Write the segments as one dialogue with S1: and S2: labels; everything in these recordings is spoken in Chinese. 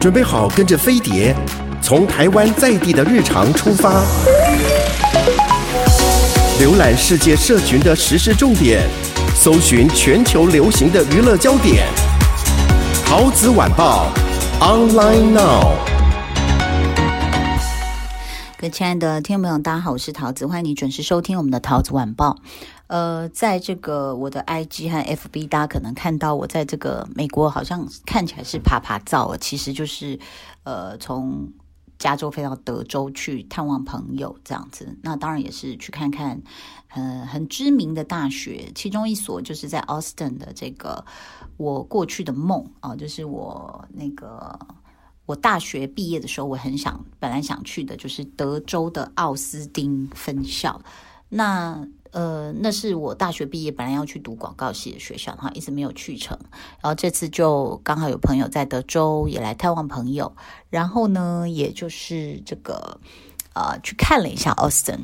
S1: 准备好跟着飞碟，从台湾在地的日常出发，浏览世界社群的时事重点，搜寻全球流行的娱乐焦点。陶子晚报，online now。
S2: 各位亲爱的听众朋友，大家好，我是陶子，欢迎你准时收听我们的陶子晚报。呃，在这个我的 IG 和 FB，大家可能看到我在这个美国，好像看起来是爬爬照，其实就是呃从加州飞到德州去探望朋友这样子。那当然也是去看看呃很知名的大学，其中一所就是在 Austin 的这个我过去的梦啊、就是我那个我大学毕业的时候，我很想本来想去的就是德州的奥斯汀分校。那呃，那是我大学毕业本来要去读广告系的学校，哈，一直没有去成。然后这次就刚好有朋友在德州也来探望朋友，然后呢，也就是这个呃，去看了一下 Austin。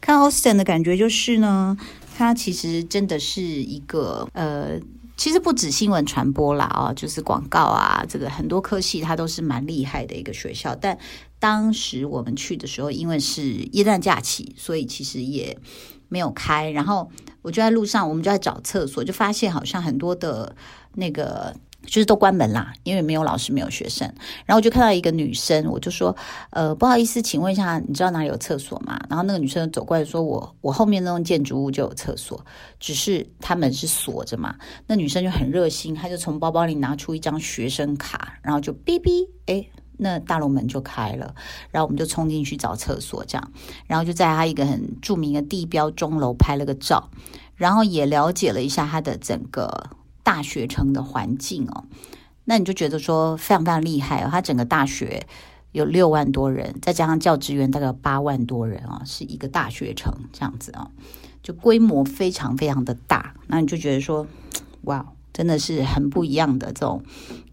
S2: 看 Austin 的感觉就是呢，它其实真的是一个呃，其实不止新闻传播啦，哦，就是广告啊，这个很多科系它都是蛮厉害的一个学校。但当时我们去的时候，因为是耶诞假期，所以其实也。没有开，然后我就在路上，我们就在找厕所，就发现好像很多的那个就是都关门啦，因为没有老师，没有学生。然后我就看到一个女生，我就说：“呃，不好意思，请问一下，你知道哪里有厕所吗？”然后那个女生走过来说：“我我后面那栋建筑物就有厕所，只是他门是锁着嘛。”那女生就很热心，她就从包包里拿出一张学生卡，然后就哔哔，哎。那大楼门就开了，然后我们就冲进去找厕所，这样，然后就在他一个很著名的地标钟楼拍了个照，然后也了解了一下他的整个大学城的环境哦。那你就觉得说非常非常厉害哦，他整个大学有六万多人，再加上教职员大概八万多人啊，是一个大学城这样子啊，就规模非常非常的大。那你就觉得说，哇。真的是很不一样的这种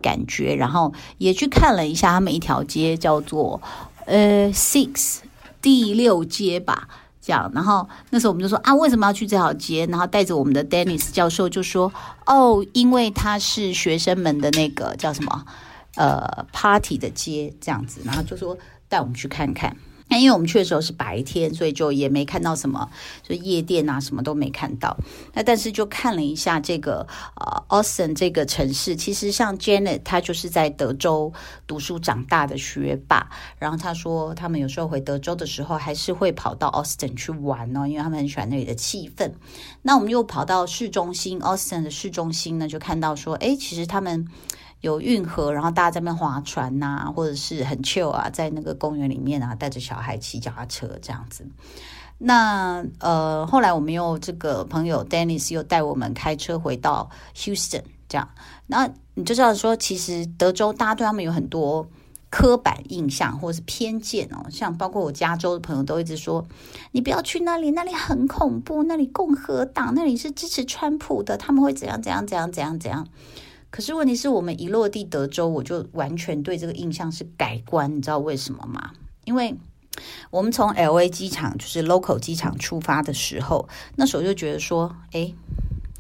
S2: 感觉，然后也去看了一下他们一条街，叫做呃 Six 第六街吧，这样。然后那时候我们就说啊，为什么要去这条街？然后带着我们的 Dennis 教授就说，哦，因为他是学生们的那个叫什么呃 Party 的街这样子，然后就说带我们去看看。那因为我们去的时候是白天，所以就也没看到什么，就夜店啊什么都没看到。那但是就看了一下这个呃，Austin 这个城市，其实像 Janet 她就是在德州读书长大的学霸。然后他说他们有时候回德州的时候，还是会跑到 Austin 去玩哦，因为他们很喜欢那里的气氛。那我们又跑到市中心，Austin 的市中心呢，就看到说，哎，其实他们。有运河，然后大家在那边划船呐、或者是很 chill 啊，在那个公园里面啊，带着小孩骑脚踏车这样子。那呃，后来我们又这个朋友 Dennis 又带我们开车回到 Houston，这样。那你就知道说，其实德州大家对他们有很多刻板印象或者是偏见哦，像包括我加州的朋友都一直说，你不要去那里，那里很恐怖，那里共和党，那里是支持川普的，他们会怎样怎样怎样怎样怎样。可是问题是我们一落地德州，我就完全对这个印象是改观，你知道为什么吗？因为我们从 LA 机场就是 local 机场出发的时候，那时候就觉得说，哎，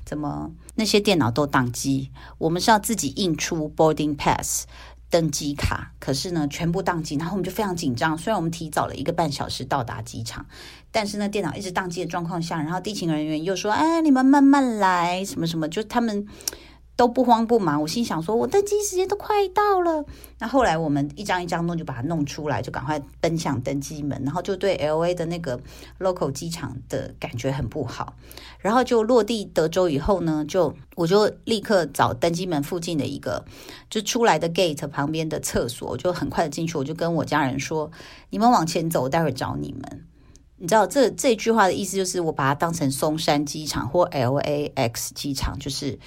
S2: 怎么那些电脑都宕机？我们是要自己印出 boarding pass 登机卡，可是呢全部宕机，然后我们就非常紧张。虽然我们提早了一个半小时到达机场，但是呢电脑一直宕机的状况下，然后地勤人员又说，哎，你们慢慢来，什么什么，就他们。都不慌不忙，我心想说，我登机时间都快到了。那后来我们一张一张弄，就把它弄出来，就赶快奔向登机门，然后就对 LA 的那个 local 机场的感觉很不好。然后就落地德州以后呢，就我就立刻找登机门附近的一个就出来的 gate 旁边的厕所，我就很快的进去，我就跟我家人说：“你们往前走，我待会找你们。”你知道这这句话的意思就是，我把它当成松山机场或 LAX 机场，就是。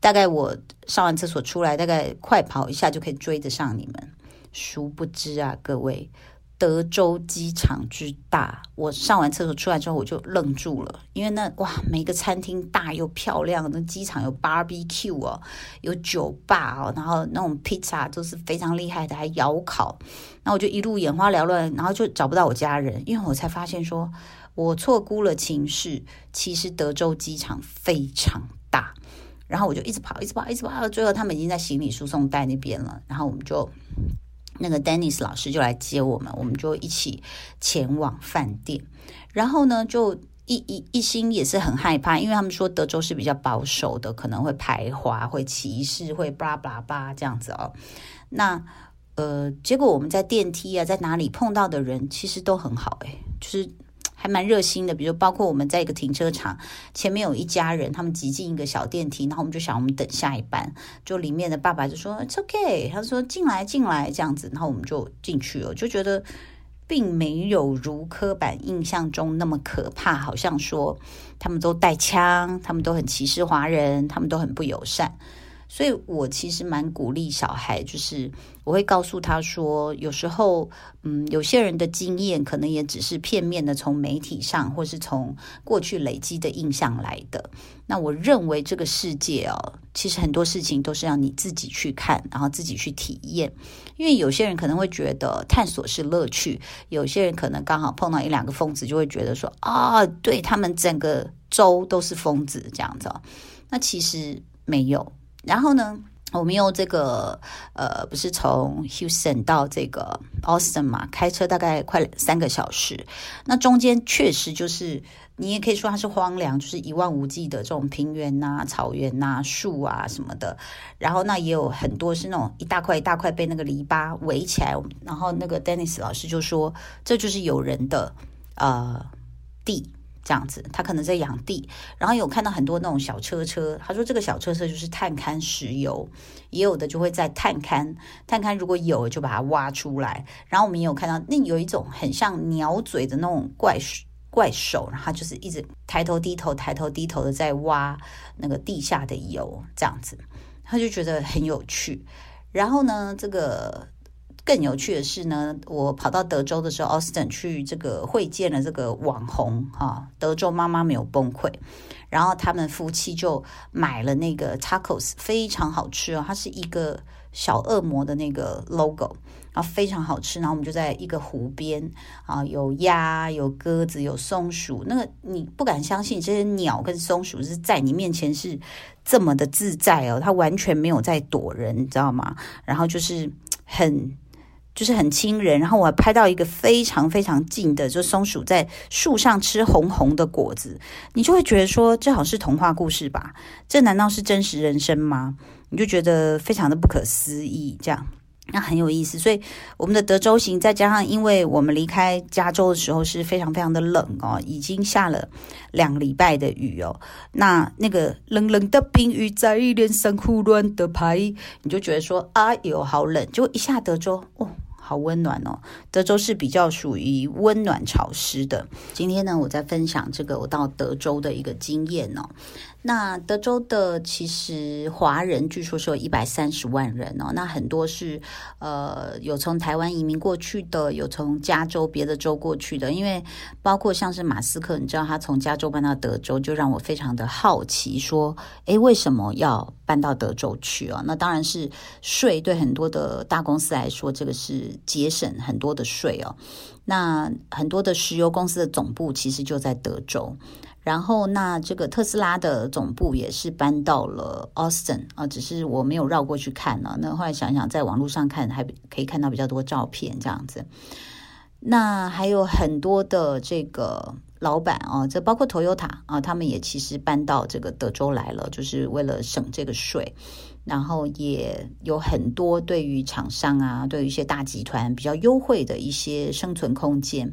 S2: 大概我上完厕所出来，大概快跑一下就可以追得上你们。殊不知啊，各位，德州机场之大，我上完厕所出来之后，我就愣住了，因为那哇，每个餐厅大又漂亮，那机场有 barbecue 哦，有酒吧哦，然后那种 pizza 都是非常厉害的，还窑烤。那我就一路眼花缭乱，然后就找不到我家人，因为我才发现说我错估了情势，其实德州机场非常大。然后我就一直跑，一直跑，一直跑，到最后他们已经在行李输送带那边了。然后我们就那个 Dennis 老师就来接我们，我们就一起前往饭店。然后呢，就一一一心也是很害怕，因为他们说德州是比较保守的，可能会排华、会歧视、会巴拉巴拉巴这样子哦。那呃，结果我们在电梯啊，在哪里碰到的人其实都很好，诶，就是。还蛮热心的，比如包括我们在一个停车场前面有一家人，他们挤进一个小电梯，然后我们就想我们等下一班，就里面的爸爸就说 It's okay，他说进来进来这样子，然后我们就进去了，就觉得并没有如刻板印象中那么可怕，好像说他们都带枪，他们都很歧视华人，他们都很不友善。所以我其实蛮鼓励小孩，就是我会告诉他说，有时候，嗯，有些人的经验可能也只是片面的，从媒体上或是从过去累积的印象来的。那我认为这个世界哦，其实很多事情都是要你自己去看，然后自己去体验。因为有些人可能会觉得探索是乐趣，有些人可能刚好碰到一两个疯子，就会觉得说啊，对，他们整个州都是疯子这样子。那其实没有。然后呢，我们用这个呃，不是从 Houston 到这个 Austin 嘛，开车大概快三个小时。那中间确实就是，你也可以说它是荒凉，就是一望无际的这种平原呐、草原呐、树啊什么的。然后那也有很多是那种一大块一大块被那个篱笆围起来。然后那个 Dennis 老师就说，这就是有人的呃地。这样子，他可能在养地，然后有看到很多那种小车车。他说这个小车车就是探勘石油，也有的就会在探勘，探勘如果有就把它挖出来。然后我们也有看到那有一种很像鸟嘴的那种怪怪手，然后就是一直抬头低头抬头低头的在挖那个地下的油，这样子，他就觉得很有趣。然后呢，这个。更有趣的是呢，我跑到德州的时候，Austin 去这个会见了这个网红哈，德州妈妈没有崩溃，然后他们夫妻就买了那个 tacos，非常好吃哦，它是一个小恶魔的那个 logo，然后非常好吃，然后我们就在一个湖边啊，有鸭、有鸽子、有松鼠，那个你不敢相信，这些鸟跟松鼠是在你面前是这么的自在哦，它完全没有在躲人，你知道吗？然后就是很。就是很亲人，然后我还拍到一个非常非常近的，就松鼠在树上吃红红的果子，你就会觉得说，这好像是童话故事吧？这难道是真实人生吗？你就觉得非常的不可思议，这样。那很有意思，所以我们的德州行，再加上因为我们离开加州的时候是非常非常的冷哦，已经下了两个礼拜的雨哦。那那个冷冷的冰雨在脸上胡乱的拍，你就觉得说啊哟好冷，就一下德州哦。好温暖哦，德州是比较属于温暖潮湿的。今天呢，我在分享这个我到德州的一个经验哦。那德州的其实华人据说是有一百三十万人哦，那很多是呃有从台湾移民过去的，有从加州别的州过去的。因为包括像是马斯克，你知道他从加州搬到德州，就让我非常的好奇，说，诶，为什么要搬到德州去啊？那当然是税对很多的大公司来说，这个是节省很多的税哦。那很多的石油公司的总部其实就在德州。然后，那这个特斯拉的总部也是搬到了 Austin 啊，只是我没有绕过去看呢。那后来想想，在网络上看还可以看到比较多照片这样子。那还有很多的这个老板啊，这包括 Toyota 啊，他们也其实搬到这个德州来了，就是为了省这个税。然后也有很多对于厂商啊，对于一些大集团比较优惠的一些生存空间。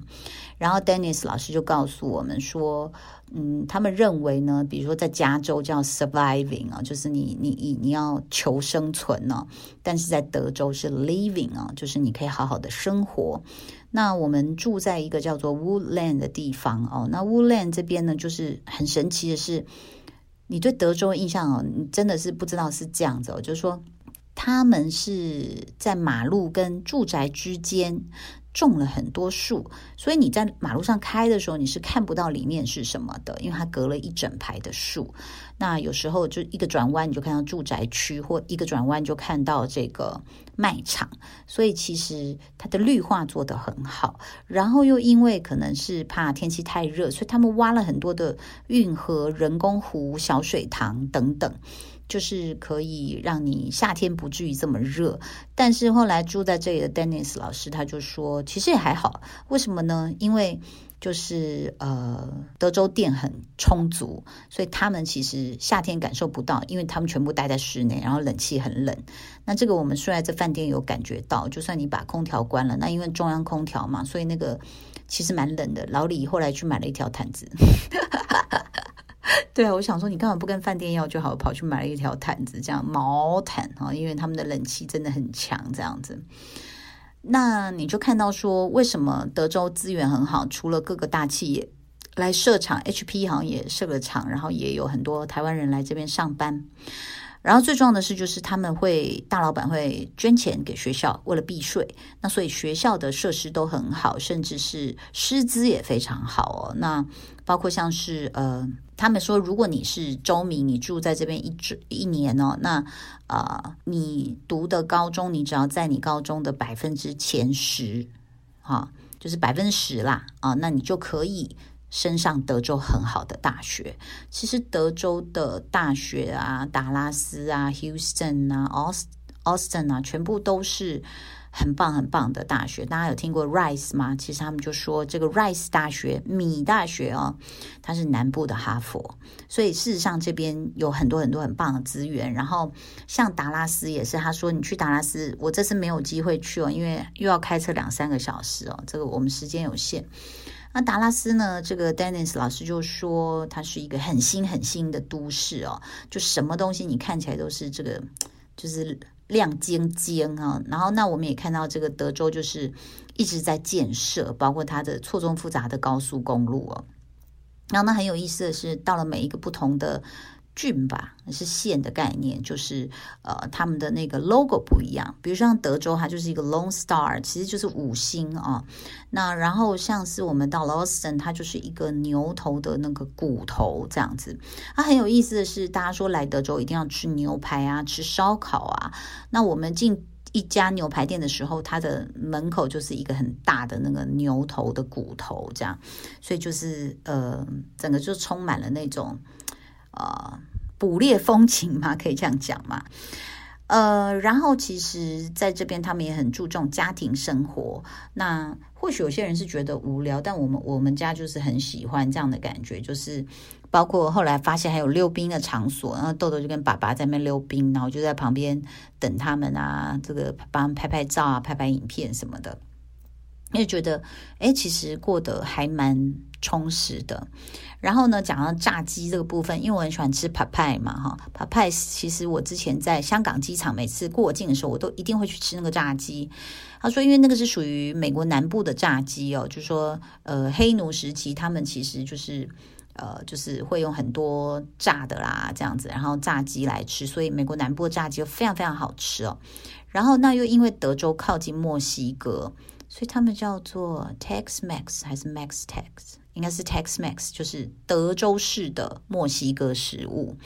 S2: 然后 Dennis 老师就告诉我们说，嗯，他们认为呢，比如说在加州叫 surviving 啊，就是你你你你要求生存呢，但是在德州是 living 啊，就是你可以好好的生活。那我们住在一个叫做 Woodland 的地方哦，那 Woodland 这边呢，就是很神奇的是，你对德州印象哦，你真的是不知道是这样子哦，就是说他们是在马路跟住宅之间。种了很多树，所以你在马路上开的时候，你是看不到里面是什么的，因为它隔了一整排的树。那有时候就一个转弯，你就看到住宅区，或一个转弯就看到这个卖场。所以其实它的绿化做得很好。然后又因为可能是怕天气太热，所以他们挖了很多的运河、人工湖、小水塘等等。就是可以让你夏天不至于这么热。但是后来住在这里的 Dennis 老师他就说，其实也还好。为什么呢？因为就是呃，德州电很充足，所以他们其实夏天感受不到，因为他们全部待在室内，然后冷气很冷。那这个我们睡在饭店有感觉到，就算你把空调关了，那因为中央空调嘛，所以那个其实蛮冷的。老李后来去买了一条毯子，对啊，我想说你干嘛不跟饭店要就好，跑去买了一条毯子，这样毛毯啊，因为他们的冷气真的很强，这样子。那你就看到说，为什么德州资源很好？除了各个大企业来设厂，HP 好像也设了厂，然后也有很多台湾人来这边上班。然后最重要的是，就是他们会大老板会捐钱给学校，为了避税。那所以学校的设施都很好，甚至是师资也非常好哦。那包括像是呃，他们说，如果你是州民，你住在这边一一年哦，那、呃，你读的高中，你只要在你高中的百分之前十，哈、哦，就是百分之十啦啊、那你就可以。升上德州很好的大学，其实德州的大学啊，达拉斯啊、Houston 啊、Austin 啊，全部都是很棒很棒的大学。大家有听过 Rice 吗？其实他们就说这个 Rice 大学、米大学哦，它是南部的哈佛。所以事实上这边有很多很多很棒的资源。然后像达拉斯也是，他说你去达拉斯，我这次没有机会去哦，因为又要开车两三个小时哦，这个我们时间有限。那达拉斯呢？这个 Dennis 老师就说，它是一个很新很新的都市哦，就什么东西你看起来都是这个，就是亮晶晶啊。然后，那我们也看到这个德州就是一直在建设，包括它的错综复杂的高速公路哦。然后，那很有意思的是，到了每一个不同的。郡吧，是县的概念，就是呃，他们的那个 logo 不一样。比如像德州，它就是一个 Lone Star，其实就是五星啊。那然后像是我们到 Austin，它就是一个牛头的那个骨头这样子。它很有意思的是，大家说来德州一定要吃牛排啊，吃烧烤啊。那我们进一家牛排店的时候，它的门口就是一个很大的那个牛头的骨头，这样，所以就是呃，整个就充满了那种。呃，捕猎风情嘛，可以这样讲嘛。呃，然后其实在这边他们也很注重家庭生活。那或许有些人是觉得无聊，但我们我们家就是很喜欢这样的感觉。就是包括后来发现还有溜冰的场所，然后豆豆就跟爸爸在那边溜冰，然后就在旁边等他们啊，这个帮拍拍照啊，拍拍影片什么的。因为觉得，哎，其实过得还蛮充实的。然后呢，讲到炸鸡这个部分，因为我很喜欢吃 Papay 嘛，哈，Papay 其实我之前在香港机场每次过境的时候，我都一定会去吃那个炸鸡。他说，因为那个是属于美国南部的炸鸡哦，就是说，呃，黑奴时期他们其实就是，呃，就是会用很多炸的啦，这样子，然后炸鸡来吃，所以美国南部的炸鸡非常非常好吃哦。然后那又因为德州靠近墨西哥。所以他们叫做 Tex-Mex 还是 Max Tex？应该是 Tex-Mex，就是德州市的墨西哥食物。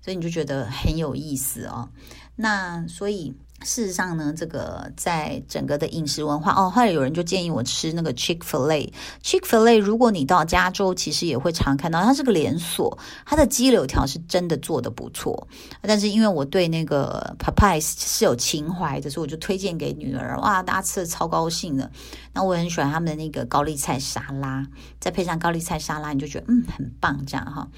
S2: 所以你就觉得很有意思哦。那所以。事实上呢，这个在整个的饮食文化哦，后来有人就建议我吃那个 Chick-fil-A。Chick-fil-A，如果你到加州，其实也会常看到，它是个连锁，它的鸡柳条是真的做得不错。但是因为我对那个 Popeyes 是有情怀的，所以我就推荐给女儿。哇，大家吃的超高兴的。那我很喜欢他们的那个高丽菜沙拉，再配上高丽菜沙拉，你就觉得嗯很棒，这样哈。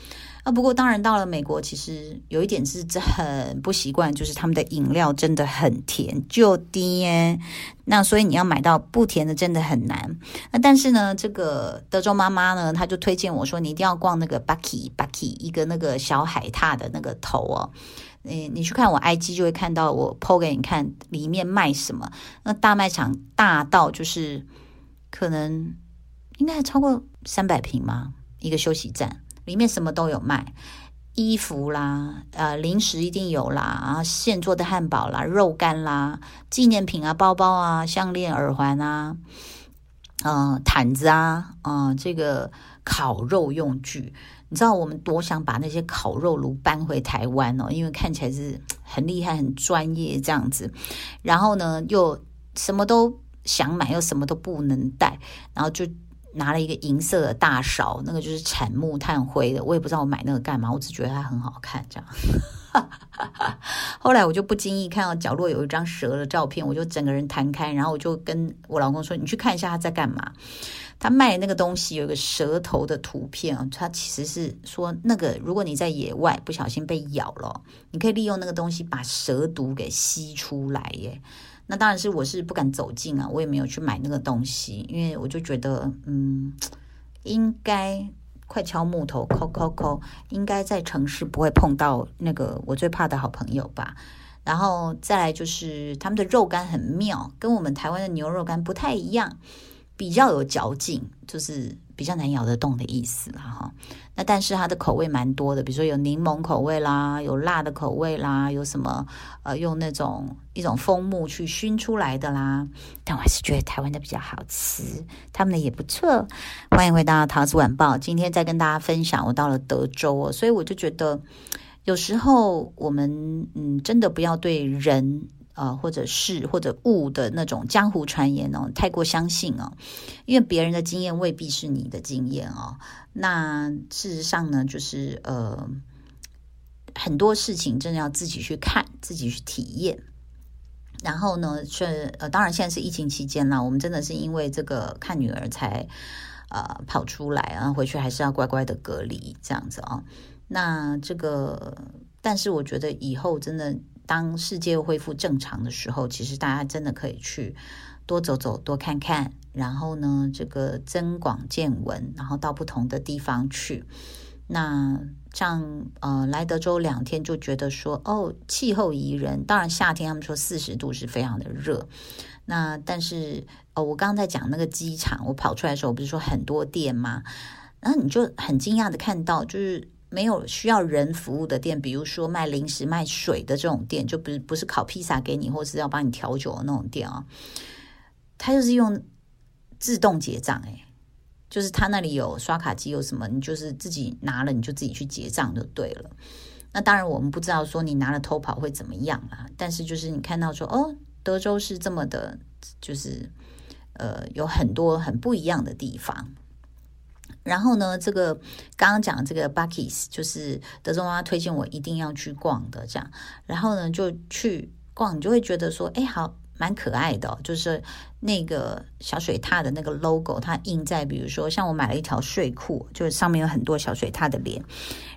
S2: 啊，不过当然到了美国，其实有一点是这很不习惯，就是他们的饮料真的很甜，就甜。那所以你要买到不甜的真的很难。那但是呢，这个德州妈妈呢，她就推荐我说，你一定要逛那个 Bucky Bucky 一个那个小海獭的那个头哦。你你去看我 IG 就会看到我 PO 给你看里面卖什么。那大卖场大到就是可能应该超过三百平吗？一个休息站。里面什么都有卖，衣服啦，呃，零食一定有啦，然后现做的汉堡啦，肉干啦，纪念品啊，包包啊，项链、耳环啊，嗯、呃，毯子啊，啊、呃，这个烤肉用具，你知道我们多想把那些烤肉炉搬回台湾哦，因为看起来是很厉害、很专业这样子，然后呢，又什么都想买，又什么都不能带，然后就。拿了一个银色的大勺，那个就是产木炭灰的，我也不知道我买那个干嘛，我只觉得它很好看，这样。后来我就不经意看到角落有一张蛇的照片，我就整个人弹开，然后我就跟我老公说：“你去看一下他在干嘛。”他卖的那个东西有一个蛇头的图片啊，他其实是说那个如果你在野外不小心被咬了，你可以利用那个东西把蛇毒给吸出来耶。那当然是我是不敢走近啊，我也没有去买那个东西，因为我就觉得嗯，应该。快敲木头，抠抠抠，应该在城市不会碰到那个我最怕的好朋友吧。然后再来就是他们的肉干很妙，跟我们台湾的牛肉干不太一样，比较有嚼劲，就是。比较难咬得动的意思啦，哈。那但是它的口味蛮多的，比如说有柠檬口味啦，有辣的口味啦，有什么呃用那种一种蜂木去熏出来的啦。但我还是觉得台湾的比较好吃，他们的也不错。欢迎回到陶子晚报，今天再跟大家分享，我到了德州哦，所以我就觉得有时候我们嗯真的不要对人。呃，或者是或者物的那种江湖传言哦，太过相信哦，因为别人的经验未必是你的经验哦。那事实上呢，就是呃，很多事情真的要自己去看，自己去体验。然后呢，是呃，当然现在是疫情期间啦，我们真的是因为这个看女儿才呃跑出来啊，回去还是要乖乖的隔离这样子哦。那这个，但是我觉得以后真的。当世界恢复正常的时候，其实大家真的可以去多走走、多看看，然后呢，这个增广见闻，然后到不同的地方去。那像呃来德州两天，就觉得说哦，气候宜人。当然夏天他们说四十度是非常的热。那但是哦，我刚刚在讲那个机场，我跑出来的时候，我不是说很多店吗？然后你就很惊讶的看到，就是。没有需要人服务的店，比如说卖零食、卖水的这种店，就不是不是烤披萨给你，或是要帮你调酒的那种店啊。他就是用自动结账，哎，就是他那里有刷卡机，有什么你就是自己拿了，你就自己去结账就对了。那当然我们不知道说你拿了偷跑会怎么样啊，但是就是你看到说哦，德州是这么的，就是呃有很多很不一样的地方。然后呢，这个刚刚讲这个 Buc-ee's 就是德州妈妈推荐我一定要去逛的，这样。然后呢，就去逛，你就会觉得说，哎，好。蛮可爱的，就是那个小水獭的那个 logo，它印在比如说像我买了一条睡裤，就是上面有很多小水獭的脸。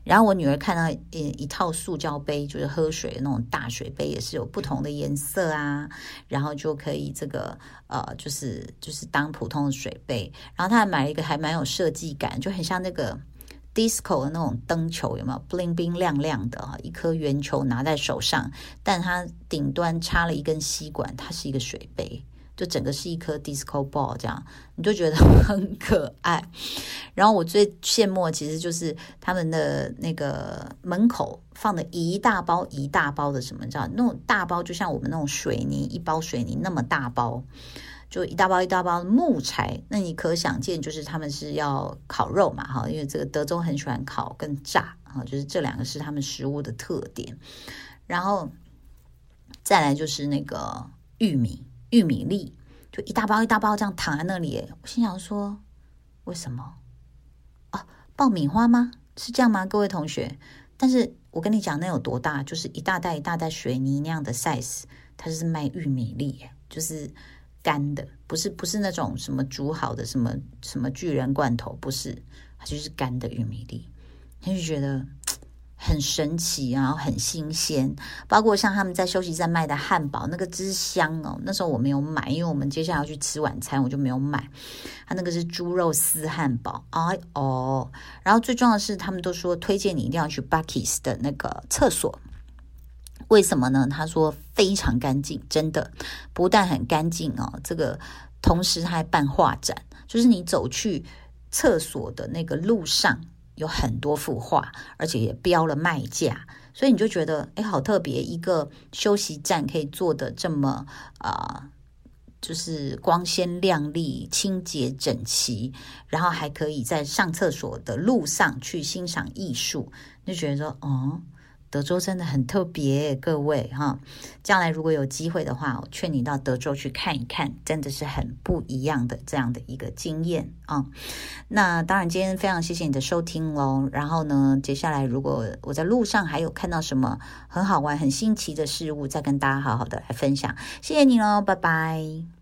S2: 然后我女儿看到一一套塑胶杯，就是喝水的那种大水杯，也是有不同的颜色啊，然后就可以这个呃，就是就是当普通的水杯。然后她还买了一个还蛮有设计感，就很像那个。Disco 的那种灯球有没有 bling bling 亮亮的啊？一颗圆球拿在手上，但它顶端插了一根吸管，它是一个水杯，就整个是一颗 disco ball 这样，你就觉得很可爱。然后我最羡慕其实就是他们的那个门口放的一大包一大包的什么，你知道那种大包就像我们那种水泥一包水泥那么大包。就一大包一大包的木材，那你可想见，就是他们是要烤肉嘛，哈，因为这个德州很喜欢烤跟炸，啊，就是这两个是他们食物的特点。然后再来就是那个玉米、玉米粒，就一大包一大包这样躺在那里。我心想说，为什么？哦，爆米花吗？是这样吗？各位同学？但是我跟你讲，那有多大？就是一大袋一大袋水泥那样的 size，它就是卖玉米粒，就是。干的，不是不是那种什么煮好的什么什么巨人罐头，不是，它就是干的玉米粒，他就觉得 很神奇，然后很新鲜。包括像他们在休息站卖的汉堡，那个之香哦，那时候我没有买，因为我们接下来要去吃晚餐，我就没有买。他那个是猪肉丝汉堡，哎哦，然后最重要的是，他们都说推荐你一定要去 Buc-ee's 的那个厕所。为什么呢？他说非常干净，真的不但很干净哦，这个同时他还办画展，就是你走去厕所的那个路上有很多幅画，而且也标了卖价，所以你就觉得哎，好特别，一个休息站可以做的这么啊、就是光鲜亮丽、清洁整齐，然后还可以在上厕所的路上去欣赏艺术，就觉得哦。德州真的很特别，各位哈，将来如果有机会的话，我劝你到德州去看一看，真的是很不一样的这样的一个经验啊。那当然，今天非常谢谢你的收听喽。然后呢，接下来如果我在路上还有看到什么很好玩、很新奇的事物，再跟大家好好的来分享。谢谢你喽，拜拜。